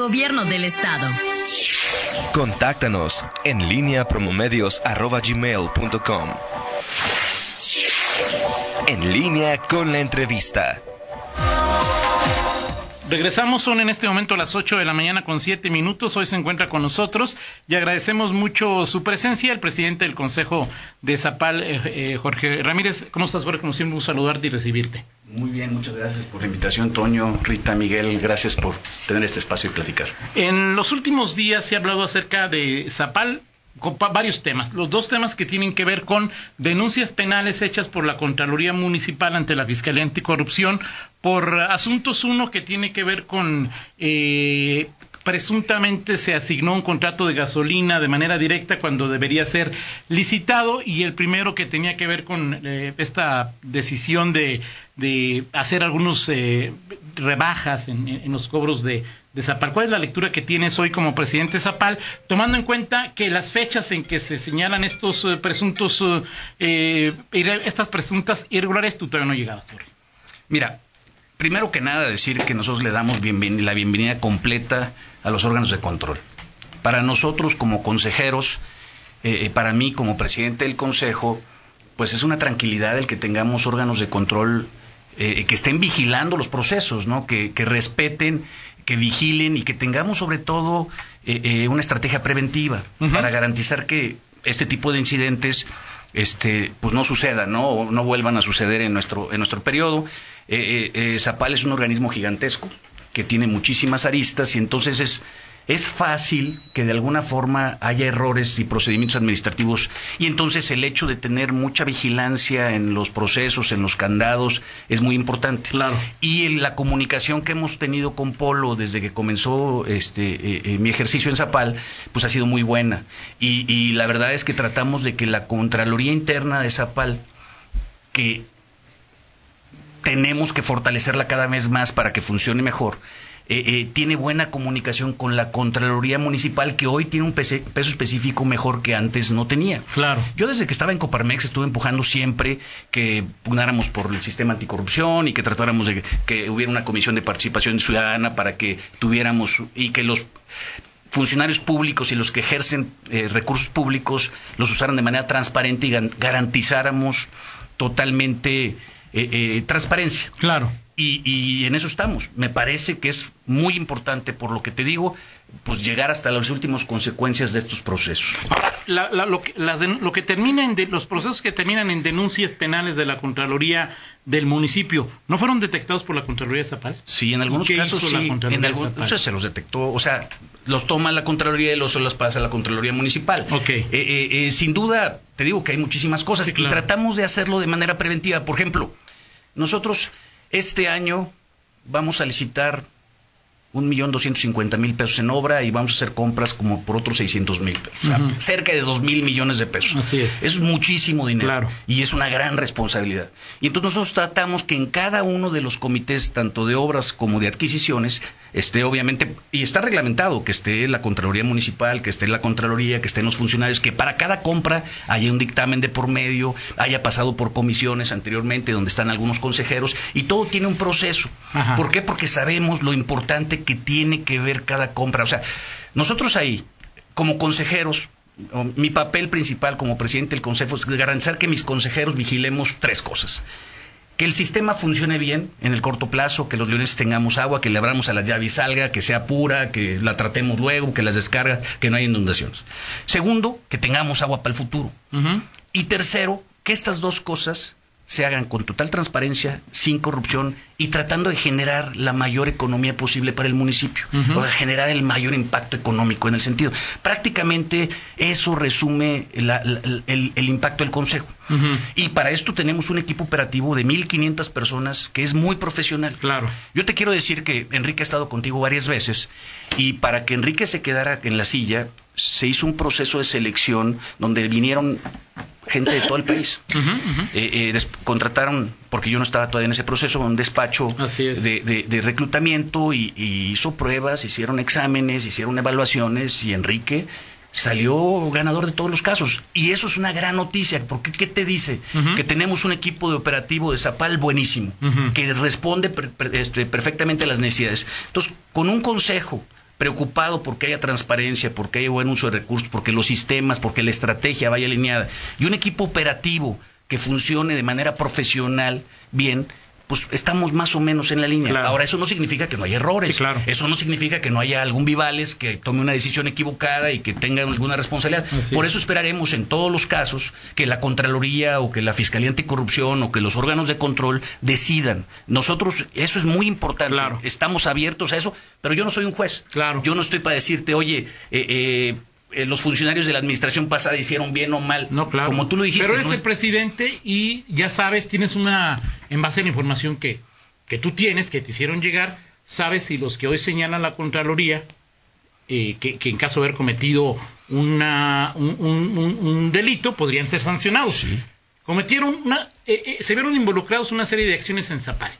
Gobierno del Estado. Contáctanos en línea promomedios.com. En línea con la entrevista. Regresamos, son en este momento a las 8 de la mañana con 7 minutos. Hoy se encuentra con nosotros y agradecemos mucho su presencia, el presidente del Consejo de Zapal, eh, eh, Jorge Ramírez. ¿Cómo estás, Jorge? Como siempre, un saludarte y recibirte. Muy bien, muchas gracias por la invitación, Toño, Rita, Miguel. Gracias por tener este espacio y platicar. En los últimos días se ha hablado acerca de Zapal con varios temas. Los dos temas que tienen que ver con denuncias penales hechas por la Contraloría Municipal ante la Fiscalía Anticorrupción por asuntos, uno que tiene que ver con eh, presuntamente se asignó un contrato de gasolina de manera directa cuando debería ser licitado y el primero que tenía que ver con eh, esta decisión de, hacer algunos eh, rebajas en, los cobros de, Zapal. ¿Cuál es la lectura que tienes hoy como presidente Zapal, tomando en cuenta que las fechas en que se señalan estos eh, presuntos, estas presuntas irregulares, tú todavía no llegabas? Mira, primero que nada decir que nosotros le damos la bienvenida completa a los órganos de control. Para nosotros como consejeros, eh, eh, para mí como presidente del Consejo, pues es una tranquilidad el que tengamos órganos de control eh, que estén vigilando los procesos, ¿no? que, respeten, que vigilen y que tengamos sobre todo una estrategia preventiva para garantizar que este tipo de incidentes este, pues no sucedan, ¿no? O no vuelvan a suceder en nuestro, en nuestro periodo. Zapal es un organismo gigantesco, que tiene muchísimas aristas y entonces es, es fácil que de alguna forma haya errores y procedimientos administrativos y entonces el hecho de tener mucha vigilancia en los procesos, en los candados, es muy importante. Claro. Y en la comunicación que hemos tenido con Polo desde que comenzó este eh, eh, mi ejercicio en Zapal, pues ha sido muy buena. Y, y la verdad es que tratamos de que la Contraloría Interna de Zapal, que tenemos que fortalecerla cada vez más para que funcione mejor. Eh, eh, tiene buena comunicación con la Contraloría Municipal, que hoy tiene un peso específico mejor que antes no tenía. Claro. Yo desde que estaba en Coparmex estuve empujando siempre que pugnáramos por el sistema anticorrupción y que tratáramos de que hubiera una comisión de participación ciudadana para que tuviéramos y que los funcionarios públicos y los que ejercen eh, recursos públicos los usaran de manera transparente y garantizáramos totalmente eh, eh, transparencia. Claro. Y, en eso estamos. Me parece que es muy importante, por lo que te digo, pues llegar hasta las últimas consecuencias de estos procesos. lo, que, lo que termina en los procesos que terminan en denuncias penales de la Contraloría del municipio, ¿no fueron detectados por la Contraloría Zapal? Sí, en algunos casos sí. en algunos, se los detectó, o sea, los toma la Contraloría y los los pasa a la Contraloría Municipal. Ok. Eh, eh, sin duda, te digo que hay muchísimas cosas y tratamos de hacerlo de manera preventiva. Por ejemplo, nosotros este año vamos a licitar un millón doscientos cincuenta mil pesos en obra y vamos a hacer compras como por otros seiscientos mil pesos. O sea, cerca de dos mil millones de pesos. Así es. Es muchísimo dinero. Y es una gran responsabilidad. Y entonces nosotros tratamos que en cada uno de los comités, tanto de obras como de adquisiciones, esté obviamente, y está reglamentado, que esté la Contraloría Municipal, que esté la Contraloría, que estén los funcionarios, que para cada compra haya un dictamen de por medio, haya pasado por comisiones anteriormente donde están algunos consejeros, y todo tiene un proceso. ¿Por qué? Porque sabemos lo importante que tiene que ver cada compra. O sea, nosotros ahí, como consejeros, mi papel principal como presidente del consejo es garantizar que mis consejeros vigilemos tres cosas. Que el sistema funcione bien en el corto plazo, que los leones tengamos agua, que le abramos a la llave y salga, que sea pura, que la tratemos luego, que las descarga, que no haya inundaciones. Segundo, que tengamos agua para el futuro. Y tercero, que estas dos cosas se hagan con total transparencia, sin corrupción y tratando de generar la mayor economía posible para el municipio, o generar el mayor impacto económico en el sentido. Prácticamente eso resume el, impacto del Consejo. Y para esto tenemos un equipo operativo de 1.500 personas que es muy profesional. Claro. Yo te quiero decir que Enrique ha estado contigo varias veces y para que Enrique se quedara en la silla, se hizo un proceso de selección donde vinieron gente de todo el país. Eh, eh, contrataron, porque yo no estaba todavía en ese proceso, un despacho de, reclutamiento y, hizo pruebas, hicieron exámenes, hicieron evaluaciones y Enrique salió ganador de todos los casos. Y eso es una gran noticia, porque ¿qué te dice? Que tenemos un equipo de operativo de Zapal buenísimo, que responde este, perfectamente a las necesidades. Entonces, con un consejo preocupado porque haya transparencia, porque haya buen uso de recursos, porque los sistemas, porque la estrategia vaya alineada, y un equipo operativo que funcione de manera profesional bien, pues estamos más o menos en la línea. Ahora, eso no significa que no haya errores. claro. Eso no significa que no haya algún Vivales que tome una decisión equivocada y que tenga alguna responsabilidad. Por eso esperaremos en todos los casos que la Contraloría o que la Fiscalía Anticorrupción o que los órganos de control decidan. Nosotros, eso es muy importante. Estamos abiertos a eso, pero yo no soy un juez. Claro. Yo no estoy para decirte, oye, eh, eh eh, los funcionarios de la administración pasada hicieron bien o mal. No, claro. Como tú lo dijiste. Pero eres el presidente y ya sabes, tienes una, en base a la información que, que tú tienes, que te hicieron llegar, sabes si los que hoy señalan la Contraloría, eh, que, en caso de haber cometido una, un, delito, podrían ser sancionados. Sí. Cometieron una, eh, se vieron involucrados una serie de acciones en Zapal.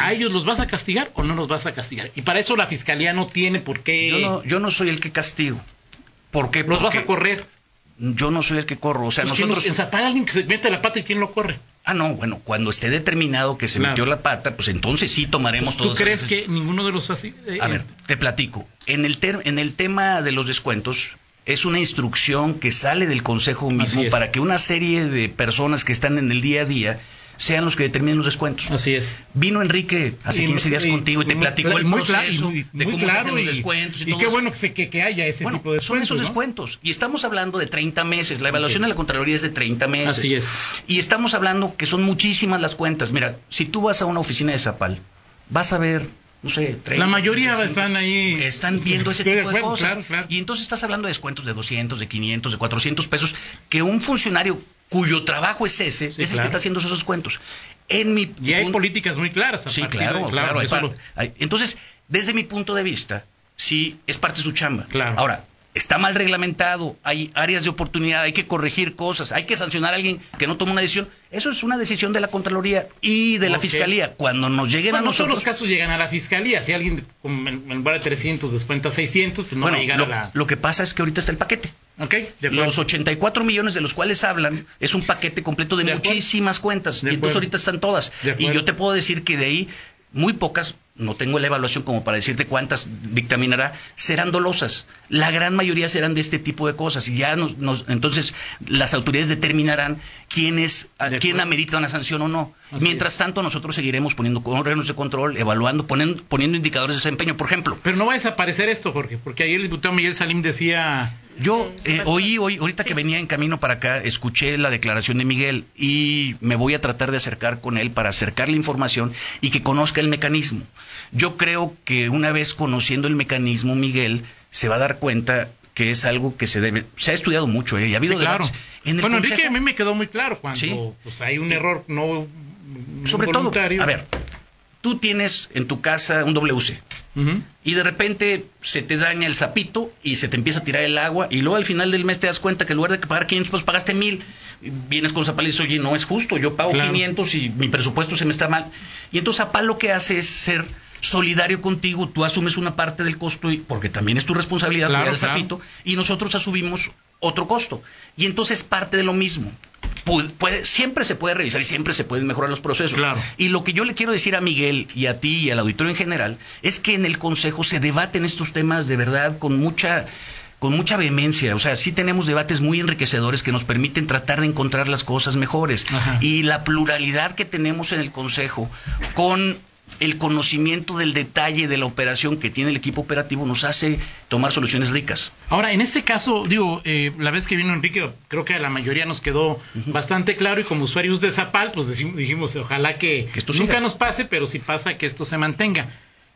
¿A ellos los vas a castigar o no los vas a castigar? Y para eso la fiscalía no tiene por qué. Yo no, yo no soy el que castigo. ¿Por qué? ¿Los vas a correr? Yo no soy el que corro. O sea, pues nosotros. En Zapata alguien que se mete la pata y quién lo corre. Ah, no, bueno, cuando esté determinado que se metió la pata, pues entonces sí tomaremos pues, ¿Tú crees que ninguno de los así? Eh, a ver, eh? te platico. En el, en el tema de los descuentos, es una instrucción que sale del Consejo mismo para que una serie de personas que están en el día a día sean los que determinen los descuentos. Así es. Vino Enrique hace 15 días contigo y te platicó el proceso de cómo se hacen los descuentos. Y, qué bueno que, que, haya ese tipo de descuentos. Son esos descuentos. Y estamos hablando de 30 meses. La evaluación de la Contraloría es de 30 meses. Así es. Y estamos hablando que son muchísimas las cuentas. Mira, si tú vas a una oficina de Zapal, vas a ver no sé, 30, La mayoría están ahí. Están viendo ese tipo de, cosas. Y entonces estás hablando de descuentos de 200, de 500, de 400 pesos, que un funcionario cuyo trabajo es ese, es el que está haciendo esos cuentos. En mi y hay políticas muy claras. sí, claro, claro. entonces, desde mi punto de vista, sí es parte de su chamba. Claro. Ahora, está mal reglamentado, hay áreas de oportunidad, hay que corregir cosas, hay que sancionar a alguien que no toma una decisión. Eso es una decisión de la Contraloría y de la Fiscalía. Cuando nos lleguen a nosotros... No los casos llegan a la Fiscalía. Si alguien en lugar de 300 descuenta 600, pues no va a llegar a la... Lo que pasa es que ahorita está el paquete. Okay, los 84 millones de los cuales hablan es un paquete completo de, muchísimas cuentas. y entonces ahorita están todas. Y yo te puedo decir que de ahí muy pocas no tengo la evaluación como para decirte cuántas dictaminará, serán dolosas. La gran mayoría serán de este tipo de cosas. Y ya nos, entonces las autoridades determinarán quién es, quién amerita una sanción o no. Mientras tanto, nosotros seguiremos poniendo órganos de control, evaluando, poniendo, poniendo indicadores de desempeño, por ejemplo. Pero no va a desaparecer esto, Jorge, porque ayer el diputado Miguel Salim decía. Yo eh, oí, hoy, ahorita que venía en camino para acá, escuché la declaración de Miguel y me voy a tratar de acercar con él para acercar la información y que conozca el mecanismo. Yo creo que una vez conociendo el mecanismo, Miguel se va a dar cuenta que es algo que se debe. Se ha estudiado mucho, ¿eh? y ha habido claro. bueno, Enrique, a mí me quedó muy claro cuando pues, hay un error no. Sobre todo, a ver, tú tienes en tu casa un WC y de repente se te daña el sapito y se te empieza a tirar el agua y luego al final del mes te das cuenta que en lugar de pagar 500 pues pagaste 1000 vienes con Zapal y dices oye no es justo yo pago 500 y mi presupuesto se me está mal y entonces Zapal lo que hace es ser solidario contigo, tú asumes una parte del costo, y, porque también es tu responsabilidad cuidar el sapito, y nosotros asumimos otro costo. Y entonces parte de lo mismo. Puede, siempre se puede revisar y siempre se pueden mejorar los procesos. Y lo que yo le quiero decir a Miguel y a ti y al auditorio en general es que en el Consejo se debaten estos temas de verdad con mucha con mucha vehemencia, o sea, sí tenemos debates muy enriquecedores que nos permiten tratar de encontrar las cosas mejores. Y la pluralidad que tenemos en el Consejo, con el conocimiento del detalle de la operación que tiene el equipo operativo nos hace tomar soluciones ricas. Ahora, en este caso, digo, eh, la vez que vino Enrique, creo que a la mayoría nos quedó bastante claro y como usuarios de Zapal, pues dijimos, ojalá que, esto nunca nos pase, pero si pasa, que esto se mantenga.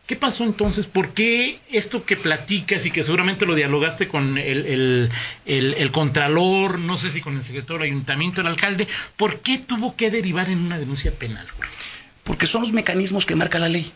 ¿Qué pasó entonces? ¿Por qué esto que platicas y que seguramente lo dialogaste con el, el, contralor, no sé si con el secretario del ayuntamiento, el alcalde, ¿por qué tuvo que derivar en una denuncia penal? Porque son los mecanismos que marca la ley.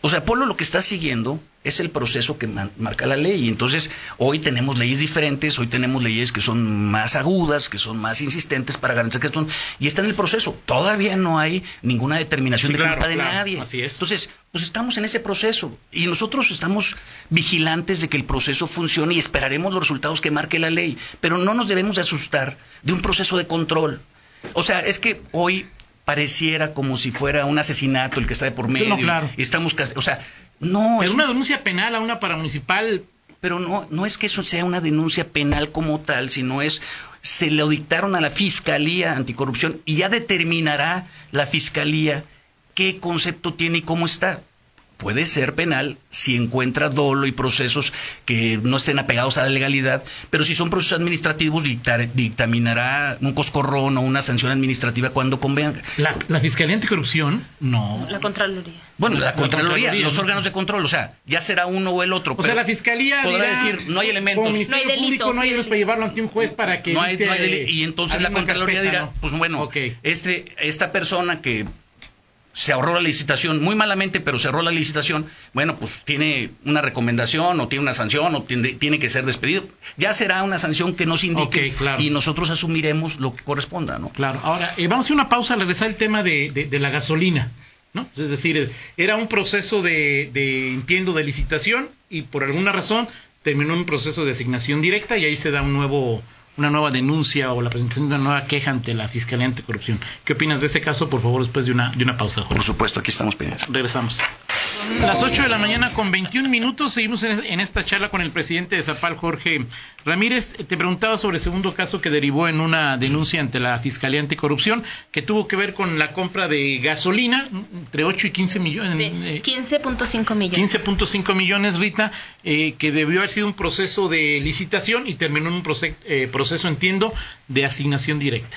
O sea, Polo lo que está siguiendo es el proceso que marca la ley. Y entonces, hoy tenemos leyes diferentes, hoy tenemos leyes que son más agudas, que son más insistentes para garantizar que esto. Y está en el proceso. Todavía no hay ninguna determinación de culpa de nadie. Así es. Entonces, pues estamos en ese proceso. Y nosotros estamos vigilantes de que el proceso funcione y esperaremos los resultados que marque la ley. Pero no nos debemos de asustar de un proceso de control. O sea, es que hoy pareciera como si fuera un asesinato el que está de por medio. No, claro. Estamos, o sea, no. Es una denuncia penal a una paramunicipal. Pero no, no es que eso sea una denuncia penal como tal, sino es se lo dictaron a la Fiscalía Anticorrupción y ya determinará la Fiscalía qué concepto tiene y cómo está puede ser penal si encuentra dolo y procesos que no estén apegados a la legalidad, pero si son procesos administrativos dictaminará un coscorrón o una sanción administrativa cuando convenga. La, Fiscalía Anticorrupción, no. La Contraloría. Bueno, la, Contraloría, los órganos de control, o sea, ya será uno o el otro. O sea, la Fiscalía podrá decir, no hay elementos. no hay delito, no hay para llevarlo ante un juez para que... No hay, Y entonces la Contraloría dirá, pues bueno, este, esta persona que se ahorró la licitación, muy malamente, pero se ahorró la licitación, bueno, pues tiene una recomendación o tiene una sanción o tiene, que ser despedido. Ya será una sanción que nos indique y nosotros asumiremos lo que corresponda, ¿no? Claro. Ahora, eh, vamos a hacer una pausa al regresar el tema de, la gasolina. ¿No? Es decir, era un proceso de, de, entiendo, de licitación y por alguna razón terminó un proceso de asignación directa y ahí se da un nuevo, una nueva denuncia o la presentación de una nueva queja ante la Fiscalía Anticorrupción. ¿Qué opinas de ese caso, por favor, después de una, de una pausa? Por supuesto, aquí estamos pendientes. Regresamos. Las 8 de la mañana con 21 minutos seguimos en, esta charla con el presidente de Zapal, Jorge Ramírez. Te preguntaba sobre el segundo caso que derivó en una denuncia ante la Fiscalía Anticorrupción que tuvo que ver con la compra de gasolina entre 8 y 15 millones. Sí, 15.5 millones. 15.5 millones, Rita, eh, que debió haber sido un proceso de licitación y terminó en un eh, proceso, entiendo, de asignación directa.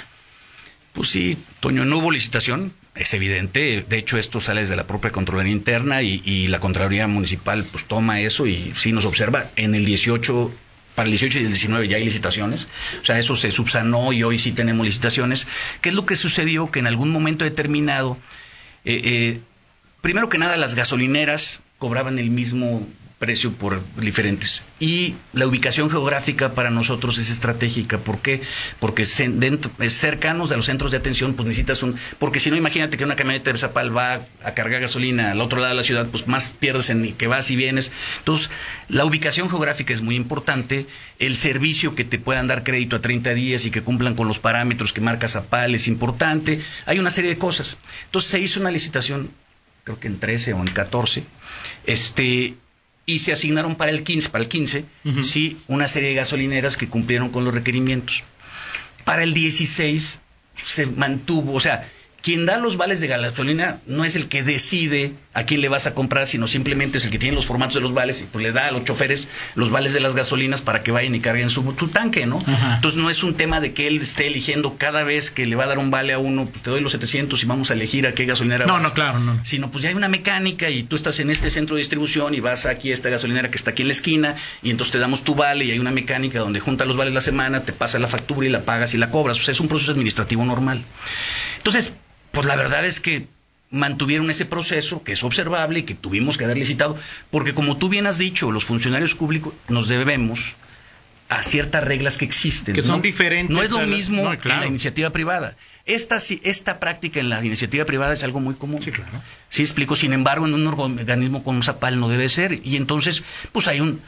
Pues sí, Toño, no hubo licitación, es evidente. De hecho, esto sale desde la propia Contraloría Interna y, la Contraloría Municipal pues toma eso y sí nos observa. En el 18 para el 18 y el 19 ya hay licitaciones, o sea, eso se subsanó y hoy sí tenemos licitaciones. ¿Qué es lo que sucedió? Que en algún momento determinado, eh, eh, primero que nada, las gasolineras cobraban el mismo precio por diferentes. Y la ubicación geográfica para nosotros es estratégica. ¿Por qué? Porque dentro, cercanos a los centros de atención, pues necesitas un... Porque si no, imagínate que una camioneta de Zapal va a cargar gasolina al otro lado de la ciudad, pues más pierdes en que vas y vienes. Entonces, la ubicación geográfica es muy importante. El servicio que te puedan dar crédito a 30 días y que cumplan con los parámetros que marca Zapal es importante. Hay una serie de cosas. Entonces, se hizo una licitación creo que en 13 o en 14, este, y se asignaron para el 15, para el 15, sí, una serie de gasolineras que cumplieron con los requerimientos. Para el 16 se mantuvo, o sea, quien da los vales de gasolina no es el que decide a quién le vas a comprar, sino simplemente es el que tiene los formatos de los vales y pues le da a los choferes los vales de las gasolinas para que vayan y carguen su, tanque, ¿no? Entonces no es un tema de que él esté eligiendo cada vez que le va a dar un vale a uno, pues te doy los 700 y vamos a elegir a qué gasolinera No, no, claro, no. Sino pues ya hay una mecánica y tú estás en este centro de distribución y vas aquí a esta gasolinera que está aquí en la esquina y entonces te damos tu vale y hay una mecánica donde junta los vales la semana, te pasa la factura y la pagas y la cobras. O sea, es un proceso administrativo normal. Entonces, pues la verdad es que mantuvieron ese proceso, que es observable y que tuvimos que haberle citado, porque como tú bien has dicho, los funcionarios públicos nos debemos a ciertas reglas que existen. Que son diferentes. No es lo mismo que la iniciativa privada. Esta, esta práctica en la iniciativa privada es algo muy común. Sí, claro. Sí, explico. Sin embargo, en un organismo como Zapal no debe ser. Y entonces, pues hay un,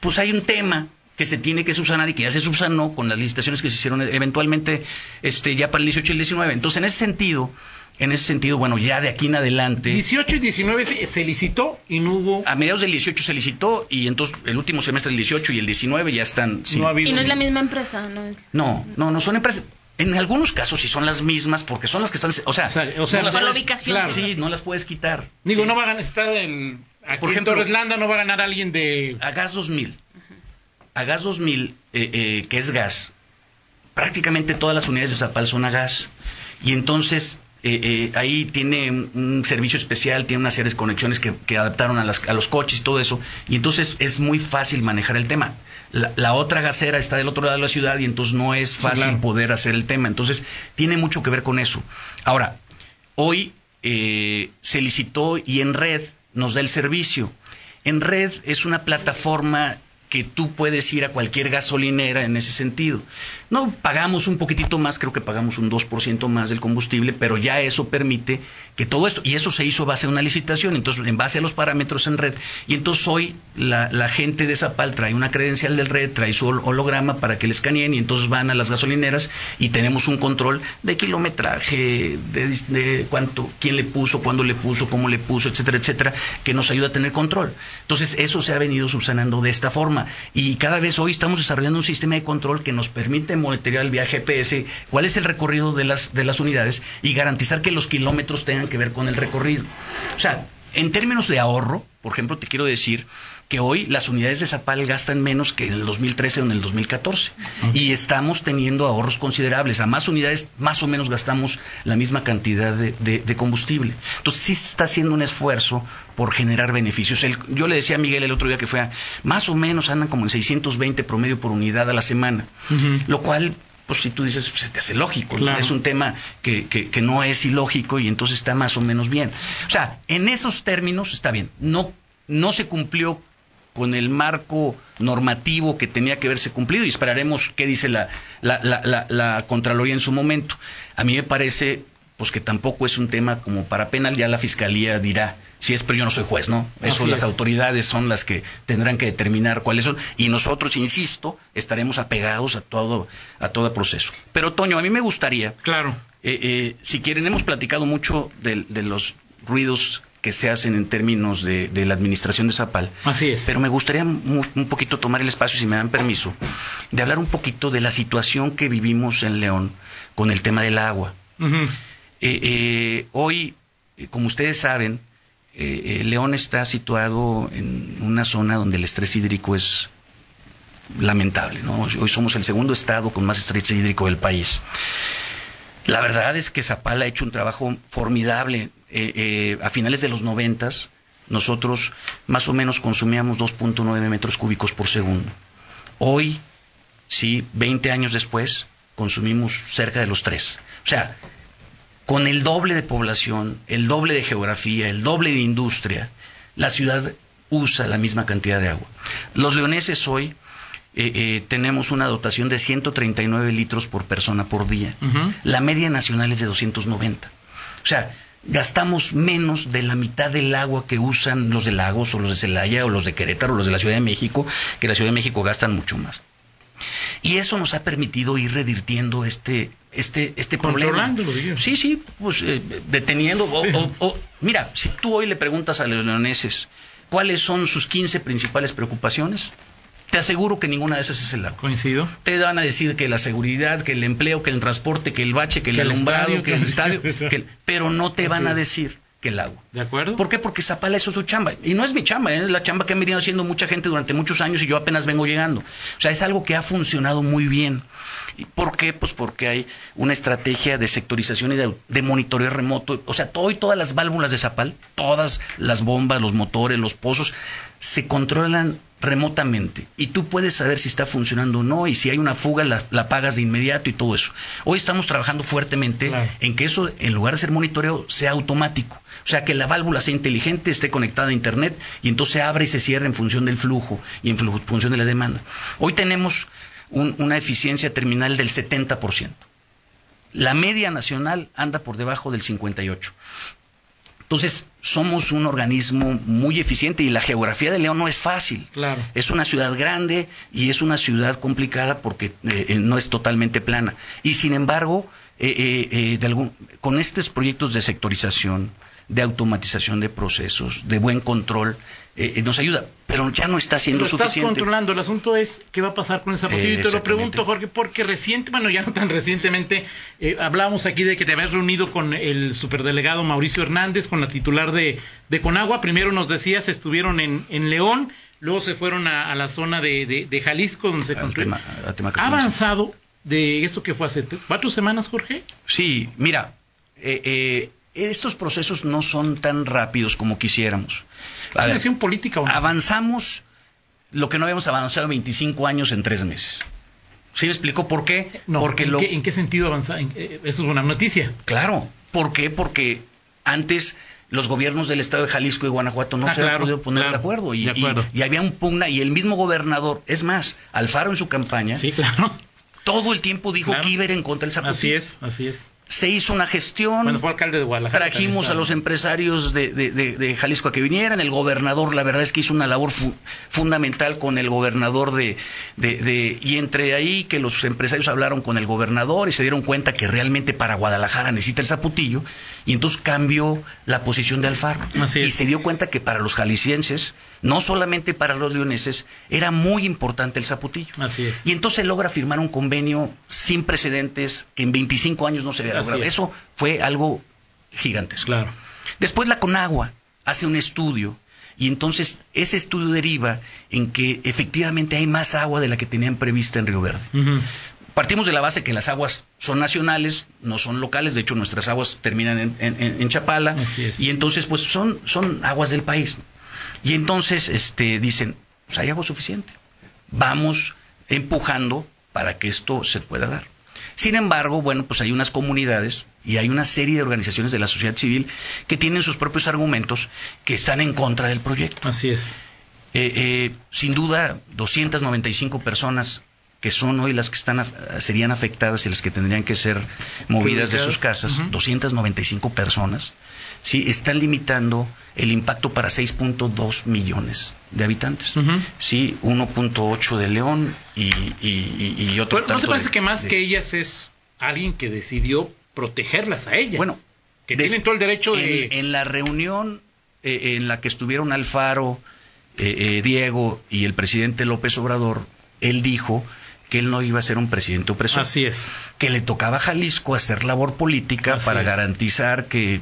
pues hay un tema que se tiene que subsanar y que ya se subsanó con las licitaciones que se hicieron eventualmente este, ya para el 18 y el 19. Entonces, en ese sentido, en ese sentido, bueno, ya de aquí en adelante. 18 y 19 se, licitó y no hubo. A mediados del 18 se licitó y entonces el último semestre del 18 y el 19 ya están. y no es la misma empresa, ¿no? No, no, no son empresas. En algunos casos sí son las mismas porque son las que están. O sea, o sea, no la ubicación. Sí, no las puedes quitar. Digo, no va a ganar. Está en. Por ejemplo, en Torreslanda no va a ganar alguien de. A Gas 2000 a gas 2000, eh, eh, que es gas, prácticamente todas las unidades de Zapal son a gas. Y entonces eh, ahí tiene un, servicio especial, tiene una serie de conexiones que, adaptaron a, los coches y todo eso. Y entonces es muy fácil manejar el tema. La, otra gasera está del otro lado de la ciudad y entonces no es fácil poder hacer el tema. Entonces tiene mucho que ver con eso. Ahora, hoy se licitó y en red nos da el servicio. En red es una plataforma que tú puedes ir a cualquier gasolinera en ese sentido. No pagamos un poquitito más, creo que pagamos un 2% más del combustible, pero ya eso permite que todo esto, y eso se hizo base a una licitación, entonces en base a los parámetros en red, y entonces hoy la, gente de Zapal trae una credencial del red, trae su holograma para que le escaneen y entonces van a las gasolineras y tenemos un control de kilometraje, de, de cuánto, quién le puso, cuándo le puso, cómo le puso, etcétera, etcétera, que nos ayuda a tener control. Entonces eso se ha venido subsanando de esta forma y cada vez hoy estamos desarrollando un sistema de control que nos permite monitorear vía GPS cuál es el recorrido de las, de las unidades y garantizar que los kilómetros tengan que ver con el recorrido. O sea, en términos de ahorro, por ejemplo, te quiero decir que hoy las unidades de Zapal gastan menos que en el 2013 o en el 2014 y estamos teniendo ahorros considerables. A más unidades, más o menos gastamos la misma cantidad de, combustible. Entonces sí se está haciendo un esfuerzo por generar beneficios. yo le decía a Miguel el otro día que fue, más o menos andan como en 620 promedio por unidad a la semana, lo cual pues si tú dices, pues, se te hace lógico, es un tema que, que, no es ilógico y entonces está más o menos bien. O sea, en esos términos está bien, no, no se cumplió con el marco normativo que tenía que haberse cumplido y esperaremos qué dice la, la, la, la Contraloría en su momento. A mí me parece pues que tampoco es un tema como para penal, ya la fiscalía dirá si es, pero yo no soy juez, ¿no? Eso las autoridades son las que tendrán que determinar cuáles son y nosotros, insisto, estaremos apegados a todo a todo proceso. Pero Toño, a mí me gustaría, claro, eh, eh, si quieren hemos platicado mucho de, los ruidos que se hacen en términos de, la administración de Zapal. Así es. Pero me gustaría un poquito tomar el espacio, si me dan permiso, de hablar un poquito de la situación que vivimos en León con el tema del agua. Eh, eh, hoy, eh, como ustedes saben, León está situado en una zona donde el estrés hídrico es lamentable. Hoy somos el segundo estado con más estrés hídrico del país. La verdad es que Zapala ha hecho un trabajo formidable. a finales de los noventas, nosotros más o menos consumíamos 2.9 metros cúbicos por segundo. Hoy, sí, 20 años después, consumimos cerca de los 3. O sea, con el doble de población, el doble de geografía, el doble de industria, la ciudad usa la misma cantidad de agua. Los leoneses hoy eh, eh, tenemos una dotación de 139 litros por persona por día. La media nacional es de 290. O sea, gastamos menos de la mitad del agua que usan los de Lagos o los de Celaya o los de Querétaro o los de la Ciudad de México, que la Ciudad de México gastan mucho más. Y eso nos ha permitido ir revirtiendo este, este, este problema. Sí, sí, pues eh, deteniendo. O, mira, si tú hoy le preguntas a los leoneses cuáles son sus 15 principales preocupaciones, te aseguro que ninguna de esas es el agua. Coincido. Te van a decir que la seguridad, que el empleo, que el transporte, que el bache, que, el alumbrado, que el estadio, pero no te van a decir que el agua. ¿De acuerdo? ¿Por qué? Porque Zapala es su chamba. Y no es mi chamba, ¿eh? es la chamba que han venido haciendo mucha gente durante muchos años y yo apenas vengo llegando. O sea, es algo que ha funcionado muy bien. ¿Por qué? Pues porque hay una estrategia de sectorización y de, monitoreo remoto. O sea, todo y todas las válvulas de Zapal, todas las bombas, los motores, los pozos, se controlan remotamente y tú puedes saber si está funcionando o no y si hay una fuga la, la pagas de inmediato y todo eso. Hoy estamos trabajando fuertemente en que eso, en lugar de ser monitoreo, sea automático. O sea, que la válvula sea inteligente, esté conectada a Internet y entonces se abre y se cierra en función del flujo y en función de la demanda. Hoy tenemos una eficiencia terminal del 70%. La media nacional anda por debajo del 58%. Entonces, somos un organismo muy eficiente y la geografía de León no es fácil. Claro. Es una ciudad grande y es una ciudad complicada porque eh, eh, no es totalmente plana. Y sin embargo, eh, con estos proyectos de sectorización, de automatización de procesos, de buen control, eh, eh, nos ayuda, pero ya no está siendo lo suficiente. Estás controlando, el asunto es qué va a pasar con esa y te lo pregunto, Jorge, porque reciente, bueno, ya no tan recientemente, eh, hablábamos aquí de que te habías reunido con el superdelegado Mauricio Hernández, con la titular de, de Conagua. Primero nos decías, estuvieron en, en León, luego se fueron a, la zona de, de, Jalisco, donde se construyó. ¿Ha avanzado de eso que fue hace cuatro semanas, Jorge? Sí, mira, eh, estos procesos no son tan rápidos como quisiéramos. política Avanzamos lo que no habíamos avanzado 25 años en tres meses. ¿Sí me explico por qué? Porque ¿en, qué, ¿en qué sentido avanzar? Eh, eso es una noticia. Claro. ¿Por qué? Porque antes los gobiernos del estado de Jalisco y Guanajuato no Ah, se han claro, podido poner claro, de acuerdo. Y, de acuerdo. y- y había un pugna y el mismo gobernador, es más, Alfaro en su campaña, Sí, claro. todo el tiempo dijo que iba a ir en contra del zapotillo. Así es, así es. Se hizo una gestión. Bueno, fue alcalde de Guadalajara. Trajimos a los empresarios de, de- de- de Jalisco a que vinieran. El gobernador, la verdad es que hizo una labor fu- fundamental con el gobernador de, Y entre ahí que los empresarios hablaron con el gobernador y se dieron cuenta que realmente para Guadalajara necesita el zaputillo. Y entonces cambió la posición de Alfaro. Así es. Y se dio cuenta que para los jaliscienses, no solamente para los leoneses, era muy importante el zaputillo. Así es. Y entonces logra firmar un convenio sin precedentes que en 25 años no se había Así es. Eso fue algo gigantesco. Claro. Después la Conagua hace un estudio y entonces ese estudio deriva en que efectivamente hay más agua de la que tenían prevista en Río Verde. Partimos de la base que las aguas son nacionales, no son locales, de hecho nuestras aguas terminan en, en- en Chapala Así es. y entonces pues son, son aguas del país. Y entonces este, dicen, pues hay agua suficiente, vamos empujando para que esto se pueda dar. Sin embargo, bueno, pues hay unas comunidades y hay una serie de organizaciones de la sociedad civil que tienen sus propios argumentos que están en contra del proyecto. Así es. Eh, eh, sin duda, 295 personas que son hoy las que están serían afectadas y las que tendrían que ser movidas de sus casas, Ujú. 295 personas, sí, están limitando el impacto para 6.2 millones de habitantes. Ujú. Sí, 1.8 de León y, y- y- y otro Pero, ¿No te tanto parece de- que más de- que ellas es alguien que decidió protegerlas a ellas? Bueno, que des- tienen todo el derecho de... En, en la reunión eh, en la que estuvieron Alfaro, eh, eh, Diego y el presidente López Obrador, él dijo que él no iba a ser un presidente opresor, Así es. que le tocaba a Jalisco hacer labor política Así para es. garantizar que,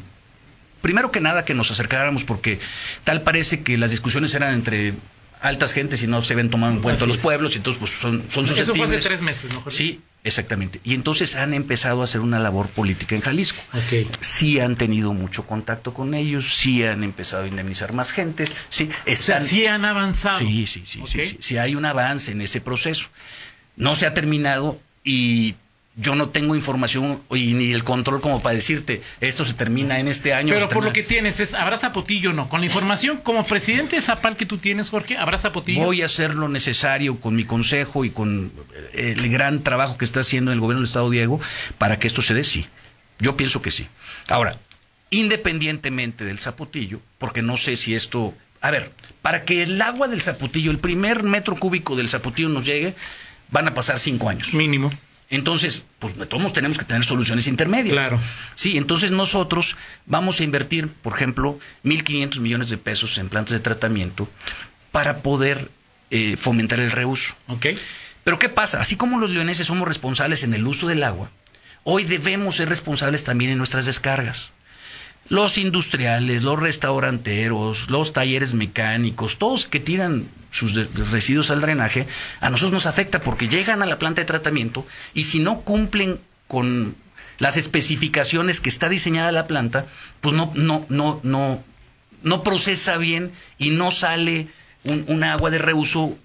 primero que nada, que nos acercáramos, porque tal parece que las discusiones eran entre altas gentes y no se ven tomado en cuenta Así los es. pueblos, y entonces pues son, son Eso fue hace susceptibles. tres meses, ¿no? Jorge? Sí, exactamente. Y entonces han empezado a hacer una labor política en Jalisco Ok. sí han tenido mucho contacto con ellos, sí han empezado a indemnizar más gentes, sí O sea, están, sí han avanzado. sí, sí, sí, sí, Ok. sí, sí hay un avance en ese proceso. No se ha terminado y yo no tengo información y ni el control como para decirte esto se termina en este año. Pero por lo que tienes es, ¿habrá zapotillo o no? Con la información como presidente de Zapal que tú tienes, Jorge, ¿habrá zapotillo? Voy a hacer lo necesario con mi consejo y con eh, el gran trabajo que está haciendo el gobierno del Estado Diego para que esto se dé, sí. Yo pienso que sí. Ahora, independientemente del zapotillo, porque no sé si esto... A ver, para que el agua del zapotillo, el primer metro cúbico del zapotillo nos llegue, van a pasar cinco años. Mínimo. Entonces, pues de todos tenemos que tener soluciones intermedias. Claro. Sí, entonces nosotros vamos a invertir, por ejemplo, 1.500 millones de pesos en plantas de tratamiento para poder eh, fomentar el reuso. ¿Ok? Pero ¿qué pasa? Así como los leoneses somos responsables en el uso del agua, hoy debemos ser responsables también en nuestras descargas. Los industriales, los restauranteros, los talleres mecánicos, todos que tiran sus residuos al drenaje, a nosotros nos afecta porque llegan a la planta de tratamiento y si no cumplen con las especificaciones que está diseñada la planta, pues no, no, no, no, no procesa bien y no sale un, un agua de reuso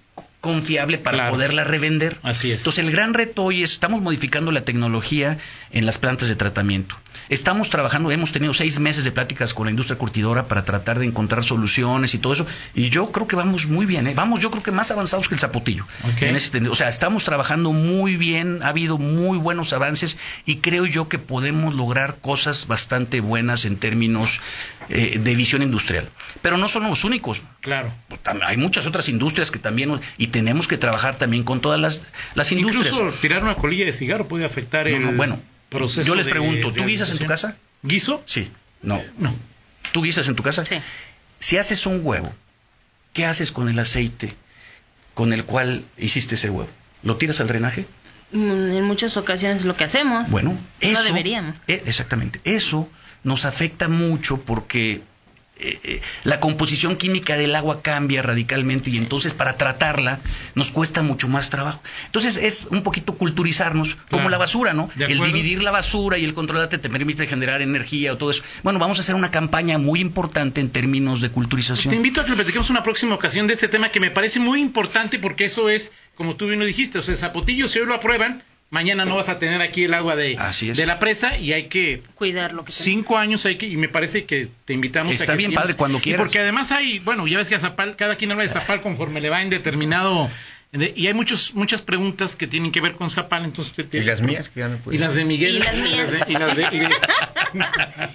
confiable para Claro. poderla revender. Así es. Entonces el gran reto hoy es, estamos modificando la tecnología en las plantas de tratamiento. Estamos trabajando, hemos tenido seis meses de pláticas con la industria curtidora para tratar de encontrar soluciones y todo eso. Y yo creo que vamos muy bien, ¿eh? vamos yo creo que más avanzados que el zapotillo. Ok. En ese o sea, estamos trabajando muy bien, ha habido muy buenos avances y creo yo que podemos lograr cosas bastante buenas en términos eh, de visión industrial. Pero no son los únicos Claro. hay muchas otras industrias que también y tenemos que trabajar también con todas las, las industrias. Incluso tirar una colilla de cigarro puede afectar No, el no, bueno, proceso yo les de pregunto, ¿tú guisas en tu casa? ¿Guiso? Sí, no. No. ¿Tú guisas en tu casa? Sí. Si haces un huevo, ¿qué haces con el aceite con el cual hiciste ese huevo? ¿Lo tiras al drenaje? Mm, En muchas ocasiones es lo que hacemos. Bueno, eso No deberíamos. eh, exactamente. Eso nos afecta mucho porque eh, eh, la composición química del agua cambia radicalmente y entonces para tratarla nos cuesta mucho más trabajo. Entonces es un poquito culturizarnos como Claro. la basura, ¿no? El dividir la basura y el controlarte te permite generar energía o todo eso. Bueno, vamos a hacer una campaña muy importante en términos de Te culturización. invito a que platiquemos una próxima ocasión de este tema que me parece muy importante porque eso es, como tú bien lo dijiste, o sea, Zapotillo, si hoy lo aprueban, mañana no vas a tener aquí el agua de, Así es. de la presa y hay que Cuidar lo que tenemos. cinco años hay que y me parece que te invitamos Está a que bien, padre, cuando Y quieras. porque además hay bueno ya ves que a Zapal cada quien habla de Zapal conforme le va en determinado de- y hay muchos muchas preguntas que tienen que ver con Zapal entonces usted Y tiene- las mías, que ya no puedo. y las de Miguel Y las mías. de- y las de- y de-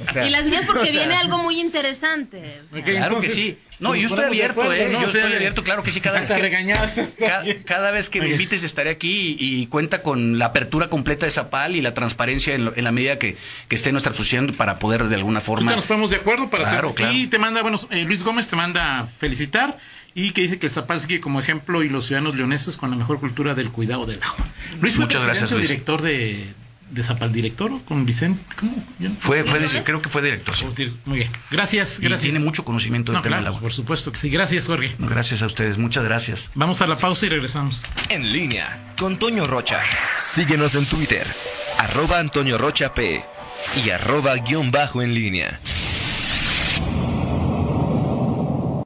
O sea, Y las mías porque viene algo muy interesante. o sea, Ok, Claro entonces, que sí. No, yo estoy abierto, acuerdo, ¿eh? ¿no? Yo estoy abierto, claro que sí, cada vez que- regañadas, está Ca- bien. Cada, vez que me invites estaré aquí y, y cuenta con la apertura completa de Zapal y la transparencia en, lo- en la medida que, que esté en nuestra posición para poder de alguna forma... Ahorita nos ponemos de acuerdo para Claro, hacerlo. claro. Y te manda, bueno, eh, Luis Gómez te manda felicitar y que dice que el Zapal sigue como ejemplo y los ciudadanos leoneses con la mejor cultura del cuidado del agua. Luis fue Muchas gracias, Luis. director de, de Zapal, director o con Vicente. ¿Cómo? Yo no- Fue, fue de- creo que fue director, sí. Muy bien. Gracias, Y gracias. tiene mucho conocimiento del No, tema claro, del agua. por supuesto que sí. Gracias, Jorge. No, Gracias a ustedes, muchas gracias. Vamos a la pausa y regresamos. En línea con Toño Rocha. Síguenos en Twitter, arroba Antonio Rocha P y arroba guion bajo en línea.